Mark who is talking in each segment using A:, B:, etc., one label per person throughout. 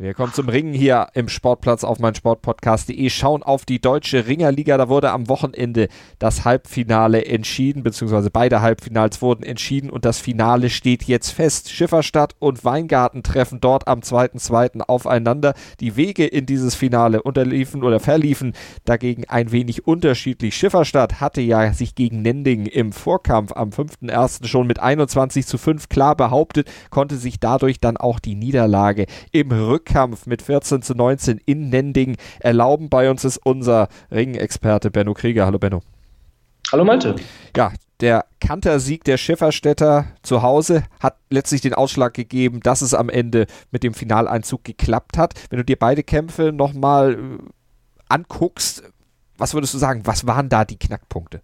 A: Wir kommen zum Ringen hier im Sportplatz auf mein Sportpodcast.de. Schauen auf die deutsche Ringerliga. Da wurde am Wochenende das Halbfinale entschieden, beziehungsweise beide Halbfinals wurden entschieden und das Finale steht jetzt fest. Schifferstadt und Weingarten treffen dort am 2.2. aufeinander. Die Wege in dieses Finale unterliefen oder verliefen dagegen ein wenig unterschiedlich. Schifferstadt hatte ja sich gegen Nending im Vorkampf am 5.1. schon mit 21 zu 5 klar behauptet, konnte sich dadurch dann auch die Niederlage im Rücken Rückkampf mit 14 zu 19 in Nending erlauben. Bei uns ist unser Ringexperte Benno Krieger. Hallo Benno.
B: Hallo Malte.
A: Ja, der Kantersieg der Schifferstädter zu Hause hat letztlich den Ausschlag gegeben, dass es am Ende mit dem Finaleinzug geklappt hat. Wenn du dir beide Kämpfe nochmal äh, anguckst, was würdest du sagen, was waren da die Knackpunkte?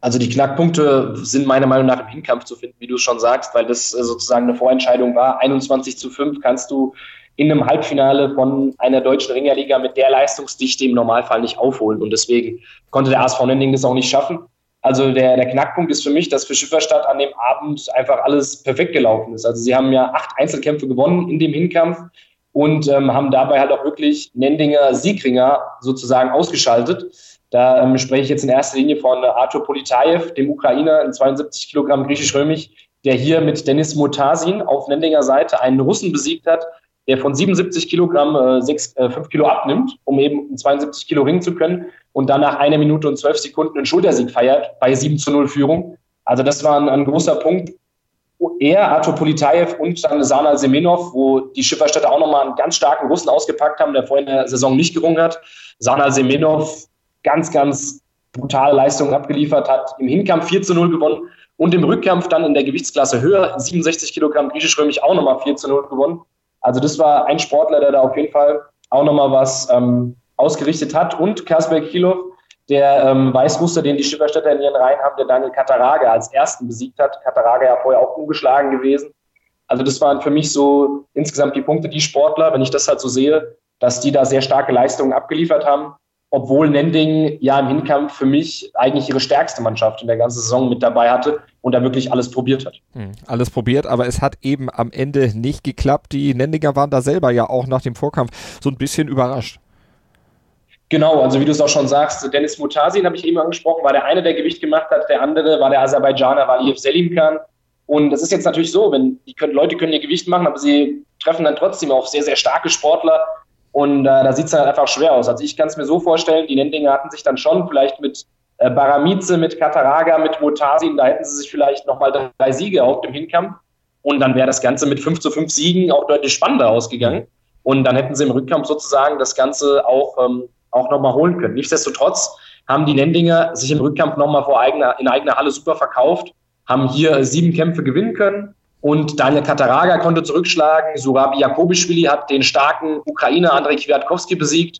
B: Also die Knackpunkte sind meiner Meinung nach im Hinkampf zu finden, wie du schon sagst, weil das äh, sozusagen eine Vorentscheidung war. 21 zu 5 kannst du in einem Halbfinale von einer deutschen Ringerliga mit der Leistungsdichte im Normalfall nicht aufholen. Und deswegen konnte der ASV Nending das auch nicht schaffen. Also der, der Knackpunkt ist für mich, dass für Schifferstadt an dem Abend einfach alles perfekt gelaufen ist. Also sie haben ja acht Einzelkämpfe gewonnen in dem Hinkampf und ähm, haben dabei halt auch wirklich Nendinger Siegringer sozusagen ausgeschaltet. Da ähm, spreche ich jetzt in erster Linie von Artur Politajew, dem Ukrainer in 72 Kilogramm griechisch-römisch, der hier mit Denis Mutasin auf Nendinger Seite einen Russen besiegt hat, der von 77 Kilogramm äh, 6, äh, 5 Kilo abnimmt, um eben 72 Kilo ringen zu können und dann nach einer Minute und 12 Sekunden einen Schultersieg feiert bei 7 zu 0 Führung. Also das war ein, ein großer Punkt. Er, Artur Politajew und dann Sanal Semenov, wo die Schifferstädte auch nochmal einen ganz starken Russen ausgepackt haben, der vorhin in der Saison nicht gerungen hat. Sanal Semenov ganz, ganz brutale Leistung abgeliefert hat, im Hinkampf 4 zu 0 gewonnen und im Rückkampf dann in der Gewichtsklasse höher, 67 Kilogramm griechisch-römisch, auch nochmal 4 zu 0 gewonnen. Also das war ein Sportler, der da auf jeden Fall auch nochmal was ähm, ausgerichtet hat. Und Kasper Kilov, der ähm, Weißmuster, den die Schifferstädter in ihren Reihen haben, der Daniel Kataraga als ersten besiegt hat. Kataraga ja vorher auch ungeschlagen gewesen. Also das waren für mich so insgesamt die Punkte, die Sportler, wenn ich das halt so sehe, dass die da sehr starke Leistungen abgeliefert haben obwohl Nending ja im Hinkampf für mich eigentlich ihre stärkste Mannschaft in der ganzen Saison mit dabei hatte und da wirklich alles probiert hat.
A: Hm, alles probiert, aber es hat eben am Ende nicht geklappt. Die Nendinger waren da selber ja auch nach dem Vorkampf so ein bisschen überrascht.
B: Genau, also wie du es auch schon sagst, Dennis Mutasin habe ich eben angesprochen, war der eine, der Gewicht gemacht hat, der andere war der Aserbaidschaner Valiyev Selimkan. Und das ist jetzt natürlich so, wenn die können, Leute können ihr Gewicht machen, aber sie treffen dann trotzdem auf sehr, sehr starke Sportler, und äh, da sieht es halt einfach schwer aus. Also ich kann es mir so vorstellen, die Nendinger hatten sich dann schon vielleicht mit äh, Baramize, mit Kataraga, mit Motasin, da hätten sie sich vielleicht nochmal drei Siege auf dem Hinkampf. Und dann wäre das Ganze mit 5 zu 5 Siegen auch deutlich spannender ausgegangen. Und dann hätten sie im Rückkampf sozusagen das Ganze auch, ähm, auch nochmal holen können. Nichtsdestotrotz haben die Nendinger sich im Rückkampf nochmal vor eigener, in eigener Halle super verkauft, haben hier sieben Kämpfe gewinnen können und Daniel Kataraga konnte zurückschlagen. Surabi Jakobischwili hat den starken Ukrainer Andrei Kwiatkowski besiegt.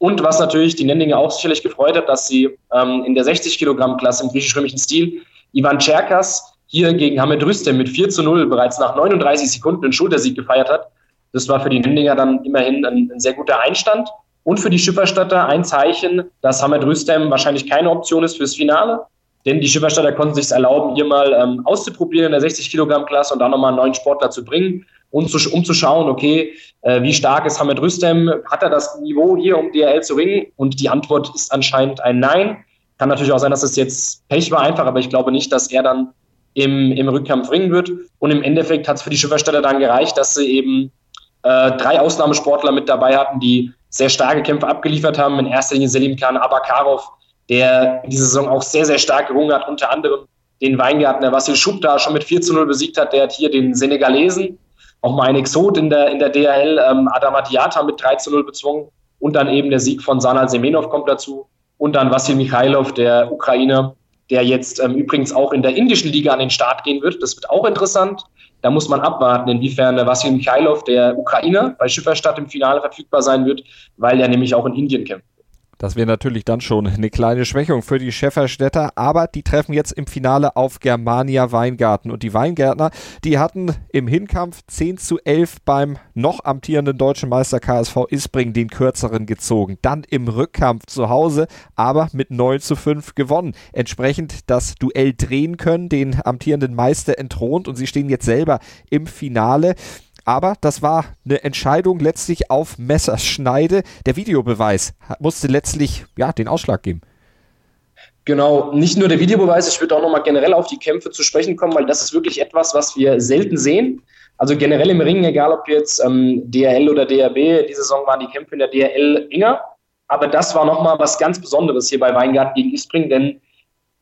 B: Und was natürlich die Nendinger auch sicherlich gefreut hat, dass sie ähm, in der 60 Kilogramm Klasse im griechisch-römischen Stil Ivan Cherkas hier gegen Hamed Rüstem mit 4 zu 0 bereits nach 39 Sekunden einen Schultersieg gefeiert hat. Das war für die Nendinger dann immerhin ein, ein sehr guter Einstand. Und für die Schifferstatter ein Zeichen, dass Hamed Rüstem wahrscheinlich keine Option ist fürs Finale. Denn die Schifferstädter konnten sich erlauben, hier mal ähm, auszuprobieren in der 60 Kilogramm Klasse und dann nochmal einen neuen Sportler zu bringen und zu, um zu schauen, okay, äh, wie stark ist Hamed Rüstem? Hat er das Niveau hier, um DRL zu ringen? Und die Antwort ist anscheinend ein Nein. Kann natürlich auch sein, dass es jetzt Pech war einfach, aber ich glaube nicht, dass er dann im, im Rückkampf ringen wird. Und im Endeffekt hat es für die Schifferstädter dann gereicht, dass sie eben äh, drei Ausnahmesportler mit dabei hatten, die sehr starke Kämpfe abgeliefert haben. In erster Linie Selim Khan Abakarov, der in dieser Saison auch sehr, sehr stark gerungen hat, unter anderem den Weingarten, der Vassil Schub da schon mit 4 zu 0 besiegt hat, der hat hier den Senegalesen, auch mal ein Exot in der, in der DHL, ähm, Adama Diata mit 3 zu 0 bezwungen und dann eben der Sieg von Sanal Semenov kommt dazu und dann Vassil Mikhailov, der Ukrainer, der jetzt ähm, übrigens auch in der indischen Liga an den Start gehen wird. Das wird auch interessant. Da muss man abwarten, inwiefern der Vassil Mikhailov, der Ukrainer, bei Schifferstadt im Finale verfügbar sein wird, weil er nämlich auch in Indien kämpft.
A: Das wäre natürlich dann schon eine kleine Schwächung für die Schäferstädter, aber die treffen jetzt im Finale auf Germania Weingarten. Und die Weingärtner, die hatten im Hinkampf 10 zu 11 beim noch amtierenden deutschen Meister KSV Isbring den kürzeren gezogen. Dann im Rückkampf zu Hause, aber mit 9 zu 5 gewonnen. Entsprechend das Duell drehen können, den amtierenden Meister entthront und sie stehen jetzt selber im Finale. Aber das war eine Entscheidung letztlich auf Messerschneide. Der Videobeweis musste letztlich ja, den Ausschlag geben.
B: Genau, nicht nur der Videobeweis, ich würde auch nochmal generell auf die Kämpfe zu sprechen kommen, weil das ist wirklich etwas, was wir selten sehen. Also generell im Ring, egal ob jetzt ähm, DRL oder DRB, diese Saison waren die Kämpfe in der DRL enger. Aber das war nochmal was ganz Besonderes hier bei Weingarten gegen Ispring, denn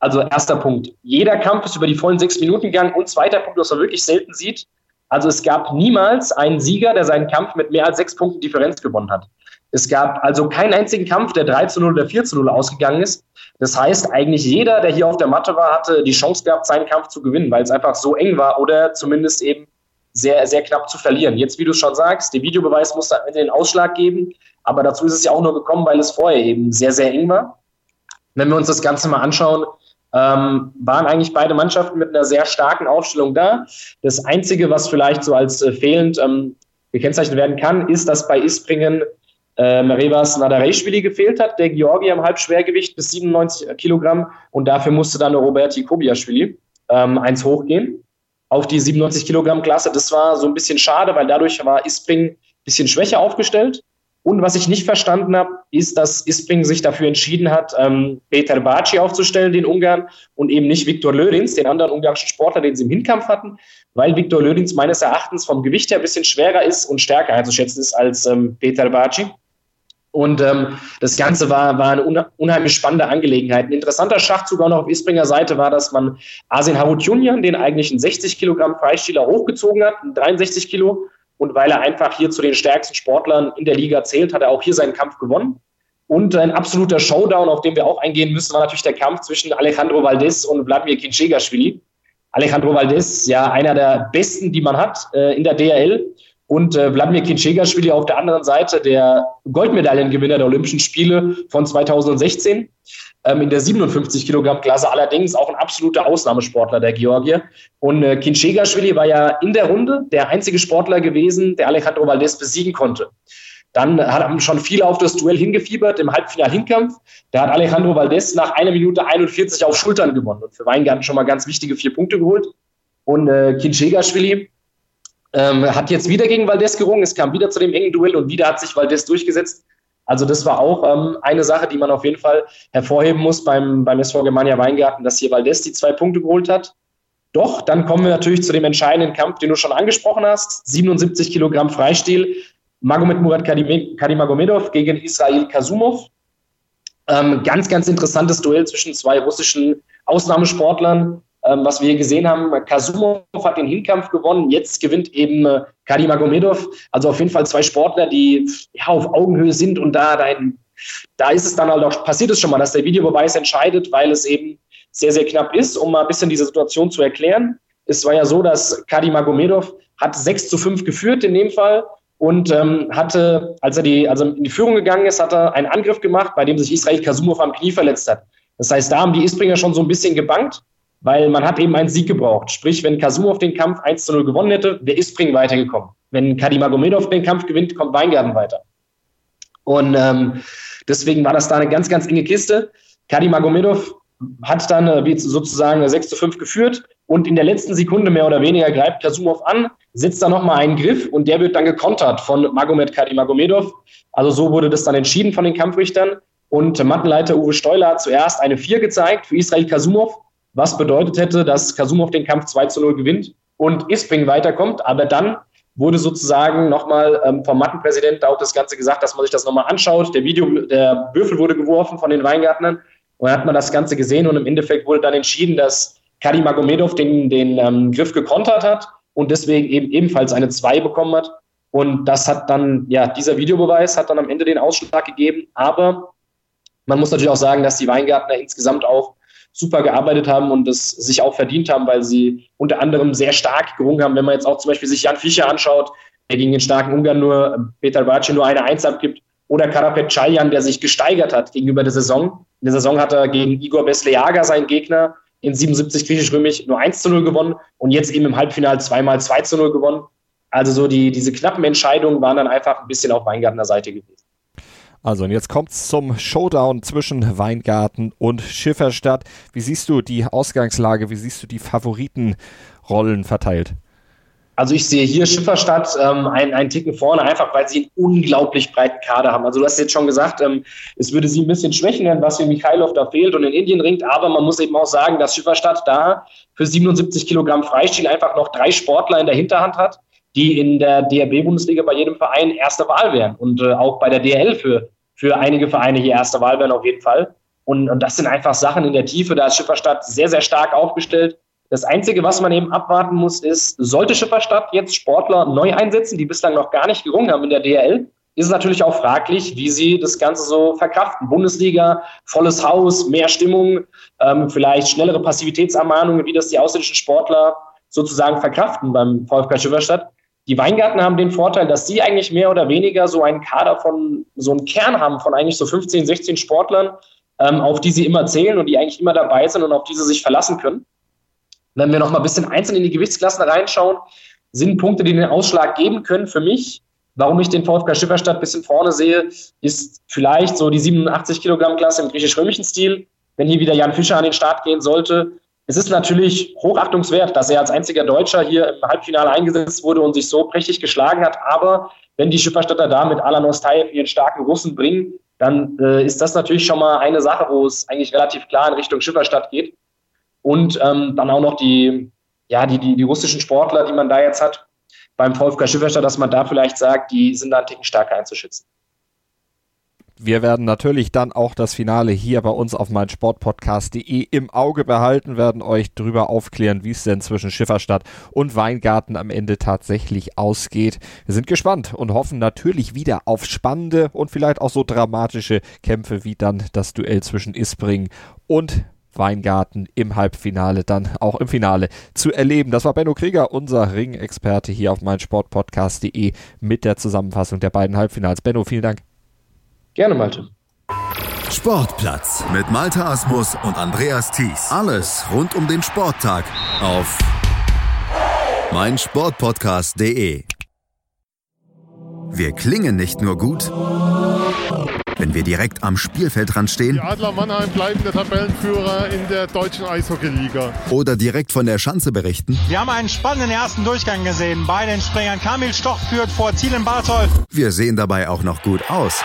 B: also erster Punkt, jeder Kampf ist über die vollen sechs Minuten gegangen und zweiter Punkt, was man wirklich selten sieht, also es gab niemals einen Sieger, der seinen Kampf mit mehr als sechs Punkten Differenz gewonnen hat. Es gab also keinen einzigen Kampf, der 3 zu 0 oder 4 zu 0 ausgegangen ist. Das heißt, eigentlich jeder, der hier auf der Matte war, hatte die Chance gehabt, seinen Kampf zu gewinnen, weil es einfach so eng war oder zumindest eben sehr, sehr knapp zu verlieren. Jetzt, wie du schon sagst, der Videobeweis musste am Ende den Ausschlag geben, aber dazu ist es ja auch nur gekommen, weil es vorher eben sehr, sehr eng war. Wenn wir uns das Ganze mal anschauen, ähm, waren eigentlich beide Mannschaften mit einer sehr starken Aufstellung da. Das Einzige, was vielleicht so als äh, fehlend ähm, gekennzeichnet werden kann, ist, dass bei Ispringen äh, Merevas Nadareshvili gefehlt hat, der Georgier im Halbschwergewicht bis 97 Kilogramm und dafür musste dann Roberti Kobiaschwili ähm, eins hochgehen auf die 97 Kilogramm Klasse. Das war so ein bisschen schade, weil dadurch war Ispring ein bisschen schwächer aufgestellt. Und was ich nicht verstanden habe, ist, dass Ispring sich dafür entschieden hat, ähm, Peter Baci aufzustellen, den Ungarn, und eben nicht Viktor Lödins, den anderen ungarischen Sportler, den sie im Hinkampf hatten, weil Viktor Lödins meines Erachtens vom Gewicht her ein bisschen schwerer ist und stärker einzuschätzen ist als ähm, Peter Baci. Und ähm, das Ganze war, war eine unheimlich spannende Angelegenheit. Ein interessanter Schachzug auch noch auf Ispringer Seite war, dass man Asin Harutjunjan, den eigentlichen 60 Kilogramm Freistiler, hochgezogen hat, 63 Kilo, und weil er einfach hier zu den stärksten Sportlern in der Liga zählt, hat er auch hier seinen Kampf gewonnen. Und ein absoluter Showdown, auf den wir auch eingehen müssen, war natürlich der Kampf zwischen Alejandro Valdez und Vladimir Kinchegashvili. Alejandro Valdez, ja, einer der besten, die man hat äh, in der DRL. Und äh, Wladimir Kinchegashvili auf der anderen Seite, der Goldmedaillengewinner der Olympischen Spiele von 2016 ähm, in der 57 Kilogramm Klasse, allerdings auch ein absoluter Ausnahmesportler der Georgier. Und äh, Kinchegashvili war ja in der Runde der einzige Sportler gewesen, der Alejandro Valdez besiegen konnte. Dann haben schon viele auf das Duell hingefiebert im Halbfinal-Hinkampf. Da hat Alejandro Valdez nach einer Minute 41 auf Schultern gewonnen und für Weingarten schon mal ganz wichtige vier Punkte geholt. Und äh, Kinchegashvili ähm, hat jetzt wieder gegen Valdez gerungen. Es kam wieder zu dem engen Duell und wieder hat sich Valdez durchgesetzt. Also das war auch ähm, eine Sache, die man auf jeden Fall hervorheben muss beim, beim SV Germania Weingarten, dass hier Valdez die zwei Punkte geholt hat. Doch, dann kommen wir natürlich zu dem entscheidenden Kampf, den du schon angesprochen hast. 77 Kilogramm Freistil. Magomed Murat Kadimagomedov gegen Israel Kasumov. Ähm, ganz, ganz interessantes Duell zwischen zwei russischen Ausnahmesportlern ähm, was wir gesehen haben. Kasumov hat den Hinkampf gewonnen, jetzt gewinnt eben äh, Kadim Magomedov. Also auf jeden Fall zwei Sportler, die ja, auf Augenhöhe sind und da, da, da ist es dann halt auch, passiert es schon mal, dass der Videobeweis entscheidet, weil es eben sehr, sehr knapp ist, um mal ein bisschen diese Situation zu erklären. Es war ja so, dass Kadim Magomedov hat 6 zu 5 geführt in dem Fall und ähm, hatte, als er die, also in die Führung gegangen ist, hat er einen Angriff gemacht, bei dem sich Israel Kasumov am Knie verletzt hat. Das heißt, da haben die Isbringer schon so ein bisschen gebankt weil man hat eben einen Sieg gebraucht. Sprich, wenn Kasumov den Kampf 1 zu 0 gewonnen hätte, wäre Ispring weitergekommen. Wenn Kadimagomedov den Kampf gewinnt, kommt Weingarten weiter. Und ähm, deswegen war das da eine ganz, ganz enge Kiste. Kadimagomedov hat dann äh, sozusagen 6 zu 5 geführt und in der letzten Sekunde mehr oder weniger greift Kasumov an, setzt da nochmal einen Griff und der wird dann gekontert von Magomed Kadimagomedov. Also so wurde das dann entschieden von den Kampfrichtern. Und Mattenleiter Uwe Steuler hat zuerst eine 4 gezeigt für Israel Kasumov was bedeutet hätte, dass Kasumov den Kampf 2 zu 0 gewinnt und Isping weiterkommt. Aber dann wurde sozusagen nochmal ähm, vom Mattenpräsident auch das Ganze gesagt, dass man sich das nochmal anschaut. Der Video, der Würfel wurde geworfen von den Weingärtnern und dann hat man das Ganze gesehen und im Endeffekt wurde dann entschieden, dass Kadi Magomedov den, den ähm, Griff gekontert hat und deswegen eben ebenfalls eine 2 bekommen hat. Und das hat dann, ja, dieser Videobeweis hat dann am Ende den Ausschlag gegeben. Aber man muss natürlich auch sagen, dass die Weingärtner insgesamt auch super gearbeitet haben und das sich auch verdient haben, weil sie unter anderem sehr stark gerungen haben. Wenn man jetzt auch zum Beispiel sich Jan Fischer anschaut, der gegen den starken Ungarn nur Peter Baci nur eine Eins abgibt oder Karapet Chayan, der sich gesteigert hat gegenüber der Saison. In der Saison hat er gegen Igor Besleaga, seinen Gegner, in 77 griechisch-römisch nur 1 zu 0 gewonnen und jetzt eben im Halbfinale zweimal 2 zu 0 gewonnen. Also so die, diese knappen Entscheidungen waren dann einfach ein bisschen auf Weingartner Seite gewesen.
A: Also und jetzt kommt es zum Showdown zwischen Weingarten und Schifferstadt. Wie siehst du die Ausgangslage? Wie siehst du die Favoritenrollen verteilt?
B: Also ich sehe hier Schifferstadt ähm, einen, einen Ticken vorne, einfach weil sie einen unglaublich breiten Kader haben. Also du hast jetzt schon gesagt, ähm, es würde sie ein bisschen schwächen, was für Michailov da fehlt und in Indien ringt, aber man muss eben auch sagen, dass Schifferstadt da für 77 Kilogramm Freistil einfach noch drei Sportler in der Hinterhand hat, die in der DRB-Bundesliga bei jedem Verein erste Wahl wären und äh, auch bei der DL für, für einige Vereine hier erste Wahl wären auf jeden Fall. Und, und das sind einfach Sachen in der Tiefe, da ist Schifferstadt sehr, sehr stark aufgestellt das Einzige, was man eben abwarten muss, ist, sollte Schifferstadt jetzt Sportler neu einsetzen, die bislang noch gar nicht gerungen haben in der DRL, ist es natürlich auch fraglich, wie sie das Ganze so verkraften. Bundesliga, volles Haus, mehr Stimmung, ähm, vielleicht schnellere Passivitätsermahnungen, wie das die ausländischen Sportler sozusagen verkraften beim VfK Schifferstadt. Die Weingarten haben den Vorteil, dass sie eigentlich mehr oder weniger so einen Kader von, so einen Kern haben von eigentlich so 15, 16 Sportlern, ähm, auf die sie immer zählen und die eigentlich immer dabei sind und auf die sie sich verlassen können. Wenn wir noch mal ein bisschen einzeln in die Gewichtsklassen reinschauen, sind Punkte, die den Ausschlag geben können für mich. Warum ich den VfK Schifferstadt ein bisschen vorne sehe, ist vielleicht so die 87 Kilogramm Klasse im griechisch-römischen Stil. Wenn hier wieder Jan Fischer an den Start gehen sollte, es ist natürlich hochachtungswert, dass er als einziger Deutscher hier im Halbfinale eingesetzt wurde und sich so prächtig geschlagen hat. Aber wenn die Schifferstädter da mit Alan Ostayev ihren starken Russen bringen, dann äh, ist das natürlich schon mal eine Sache, wo es eigentlich relativ klar in Richtung Schifferstadt geht. Und ähm, dann auch noch die, ja, die, die, die russischen Sportler, die man da jetzt hat beim VfK Schifferstadt, dass man da vielleicht sagt, die sind da ein Ticken stärker einzuschätzen.
A: Wir werden natürlich dann auch das Finale hier bei uns auf meinsportpodcast.de im Auge behalten, werden euch darüber aufklären, wie es denn zwischen Schifferstadt und Weingarten am Ende tatsächlich ausgeht. Wir sind gespannt und hoffen natürlich wieder auf spannende und vielleicht auch so dramatische Kämpfe wie dann das Duell zwischen Isbring und Weingarten im Halbfinale, dann auch im Finale zu erleben. Das war Benno Krieger, unser Ring-Experte hier auf meinsportpodcast.de mit der Zusammenfassung der beiden Halbfinals. Benno, vielen Dank.
B: Gerne, Malte.
C: Sportplatz mit Malte Asmus und Andreas Thies. Alles rund um den Sporttag auf meinsportpodcast.de. Wir klingen nicht nur gut wenn wir direkt am Spielfeldrand stehen.
D: Die Adler Mannheim bleiben der Tabellenführer in der deutschen Eishockeyliga.
C: Oder direkt von der Schanze berichten.
E: Wir haben einen spannenden ersten Durchgang gesehen. Bei den Springern Kamil Stoch führt vor Ziel in Bartol.
C: Wir sehen dabei auch noch gut aus.